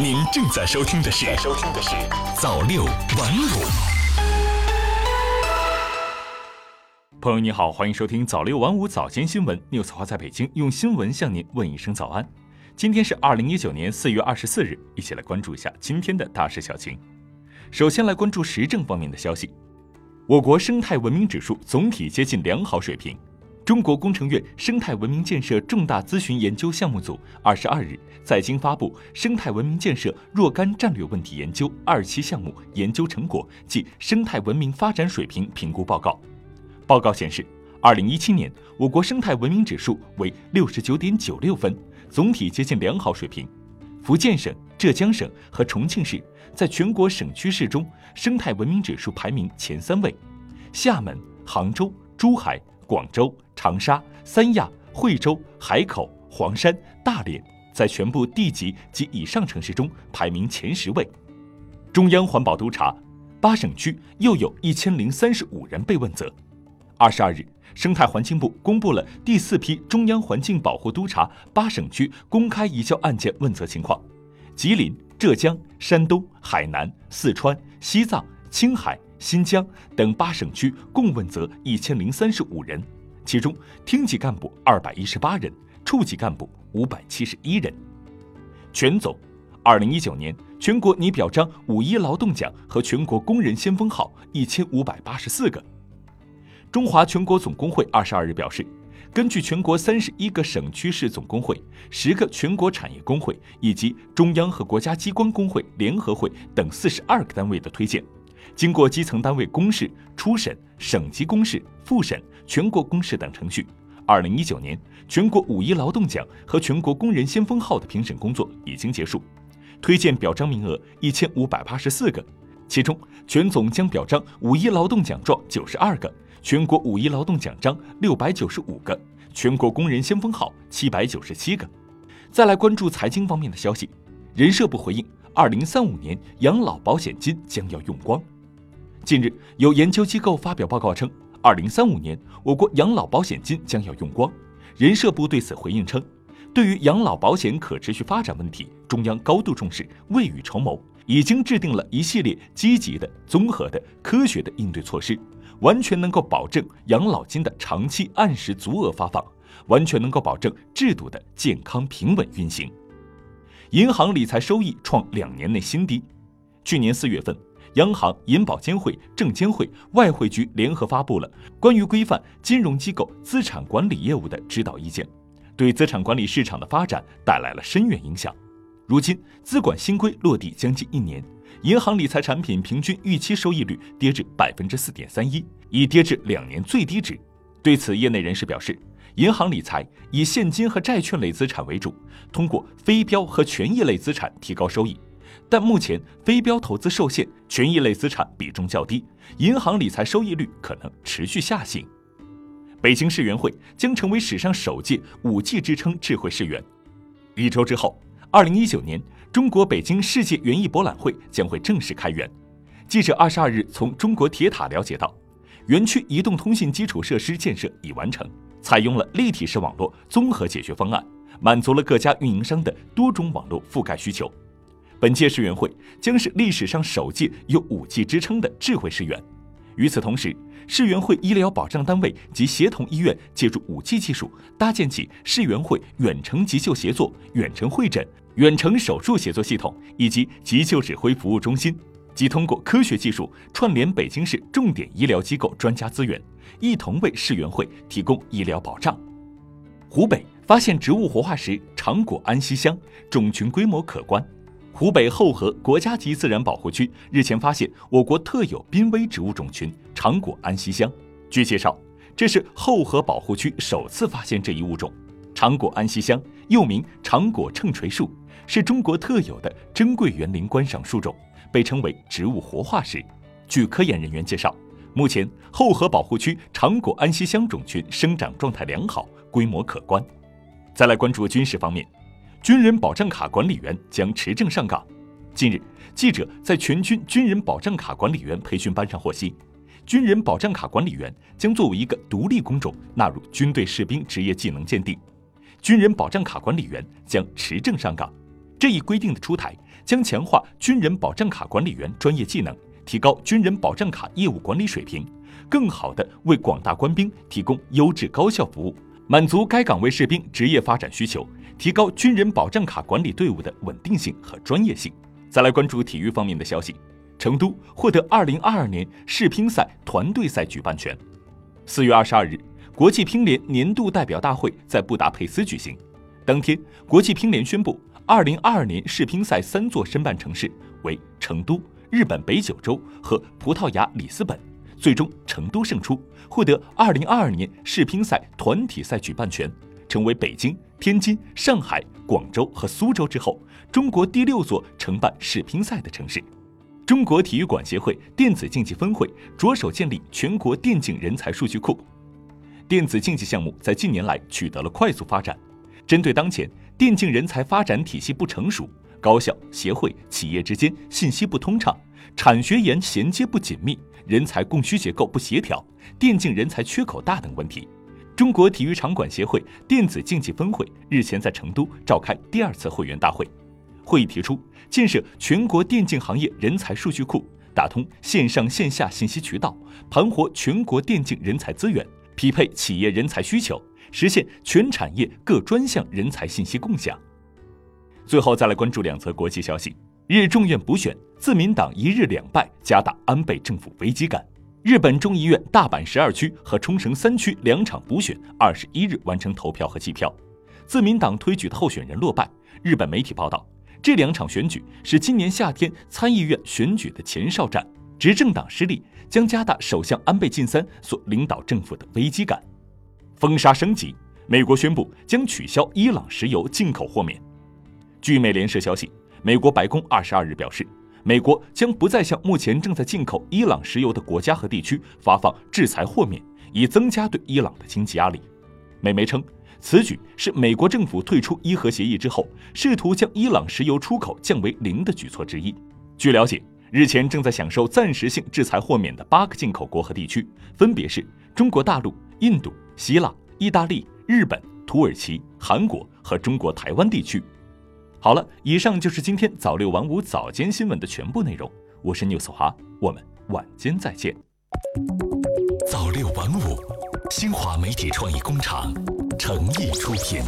您正在收听的是《收听的是早六晚五》。朋友你好，欢迎收听早六晚五早间新闻。News 华在北京用新闻向您问一声早安。今天是二零一九年四月二十四日，一起来关注一下今天的大事小情。首先来关注时政方面的消息，我国生态文明指数总体接近良好水平。中国工程院生态文明建设重大咨询研究项目组二十二日在京发布《生态文明建设若干战略问题研究二期项目研究成果暨生态文明发展水平评估报告》。报告显示，二零一七年我国生态文明指数为六十九点九六分，总体接近良好水平。福建省、浙江省和重庆市在全国省区市中生态文明指数排名前三位，厦门、杭州、珠海。广州、长沙、三亚、惠州、海口、黄山、大连在全部地级及以上城市中排名前十位。中央环保督察八省区又有一千零三十五人被问责。二十二日，生态环境部公布了第四批中央环境保护督察八省区公开移交案件问责情况：吉林、浙江、山东、海南、四川、西藏、青海。新疆等八省区共问责一千零三十五人，其中厅级干部二百一十八人，处级干部五百七十一人。全总，二零一九年全国拟表彰五一劳动奖和全国工人先锋号一千五百八十四个。中华全国总工会二十二日表示，根据全国三十一个省区市总工会、十个全国产业工会以及中央和国家机关工会联合会等四十二个单位的推荐。经过基层单位公示、初审、省级公示、复审、全国公示等程序，二零一九年全国五一劳动奖和全国工人先锋号的评审工作已经结束，推荐表彰名额一千五百八十四个，其中全总将表彰五一劳动奖状九十二个，全国五一劳动奖章六百九十五个，全国工人先锋号七百九十七个。再来关注财经方面的消息，人社部回应，二零三五年养老保险金将要用光。近日，有研究机构发表报告称，二零三五年我国养老保险金将要用光。人社部对此回应称，对于养老保险可持续发展问题，中央高度重视，未雨绸缪，已经制定了一系列积极的、综合的、科学的应对措施，完全能够保证养老金的长期按时足额发放，完全能够保证制度的健康平稳运行。银行理财收益创两年内新低，去年四月份。央行、银保监会、证监会、外汇局联合发布了关于规范金融机构资产管理业务的指导意见，对资产管理市场的发展带来了深远影响。如今，资管新规落地将近一年，银行理财产品平均预期收益率跌至百分之四点三一，已跌至两年最低值。对此，业内人士表示，银行理财以现金和债券类资产为主，通过非标和权益类资产提高收益。但目前非标投资受限，权益类资产比重较低，银行理财收益率可能持续下行。北京世园会将成为史上首届五 G 支撑智慧世园。一周之后，二零一九年中国北京世界园艺博览会将会正式开园。记者二十二日从中国铁塔了解到，园区移动通信基础设施建设已完成，采用了立体式网络综合解决方案，满足了各家运营商的多种网络覆盖需求。本届世园会将是历史上首届有五 G 支撑的智慧世园。与此同时，世园会医疗保障单位及协同医院借助五 G 技术，搭建起世园会远程急救协作、远程会诊、远程手术协作系统以及急救指挥服务中心，即通过科学技术串联北京市重点医疗机构专家资源，一同为世园会提供医疗保障。湖北发现植物活化石长果安息香，种群规模可观。湖北后河国家级自然保护区日前发现我国特有濒危植物种群长果安息香。据介绍，这是后河保护区首次发现这一物种。长果安息香又名长果秤锤树，是中国特有的珍贵园林观赏树种，被称为植物活化石。据科研人员介绍，目前后河保护区长果安息香种群生长状态良好，规模可观。再来关注军事方面。军人保障卡管理员将持证上岗。近日，记者在全军军人保障卡管理员培训班上获悉，军人保障卡管理员将作为一个独立工种纳入军队士兵职业技能鉴定。军人保障卡管理员将持证上岗。这一规定的出台，将强化军人保障卡管理员专业技能，提高军人保障卡业务管理水平，更好地为广大官兵提供优质高效服务，满足该岗位士兵职业发展需求，提高军人保障卡管理队伍的稳定性和专业性。再来关注体育方面的消息，成都获得2022年世乒赛团队赛举办权。四月二十二日，国际乒联年度代表大会在布达佩斯举行，当天，国际乒联宣布。二零二二年世乒赛三座申办城市为成都、日本北九州和葡萄牙里斯本，最终成都胜出，获得二零二二年世乒赛团体赛举办权，成为北京、天津、上海、广州和苏州之后，中国第六座承办世乒赛的城市。中国体育馆协会电子竞技分会着手建立全国电竞人才数据库，电子竞技项目在近年来取得了快速发展，针对当前。电竞人才发展体系不成熟，高校、协会、企业之间信息不通畅，产学研衔接不紧密，人才供需结构不协调，电竞人才缺口大等问题。中国体育场馆协会电子竞技分会日前在成都召开第二次会员大会，会议提出建设全国电竞行业人才数据库，打通线上线下信息渠道，盘活全国电竞人才资源，匹配企业人才需求。实现全产业各专项人才信息共享。最后再来关注两则国际消息：日众院补选，自民党一日两败，加大安倍政府危机感。日本众议院大阪十二区和冲绳三区两场补选，二十一日完成投票和计票，自民党推举的候选人落败。日本媒体报道，这两场选举是今年夏天参议院选举的前哨战，执政党失利将加大首相安倍晋三所领导政府的危机感。封杀升级，美国宣布将取消伊朗石油进口豁免。据美联社消息，美国白宫二十二日表示，美国将不再向目前正在进口伊朗石油的国家和地区发放制裁豁免，以增加对伊朗的经济压力。美媒称，此举是美国政府退出伊核协议之后，试图将伊朗石油出口降为零的举措之一。据了解，日前正在享受暂时性制裁豁免的八个进口国和地区，分别是中国大陆、印度。希腊、意大利、日本、土耳其、韩国和中国台湾地区。好了，以上就是今天早六晚五早间新闻的全部内容。我是 News 华，我们晚间再见。早六晚五，新华媒体创意工厂诚意出品。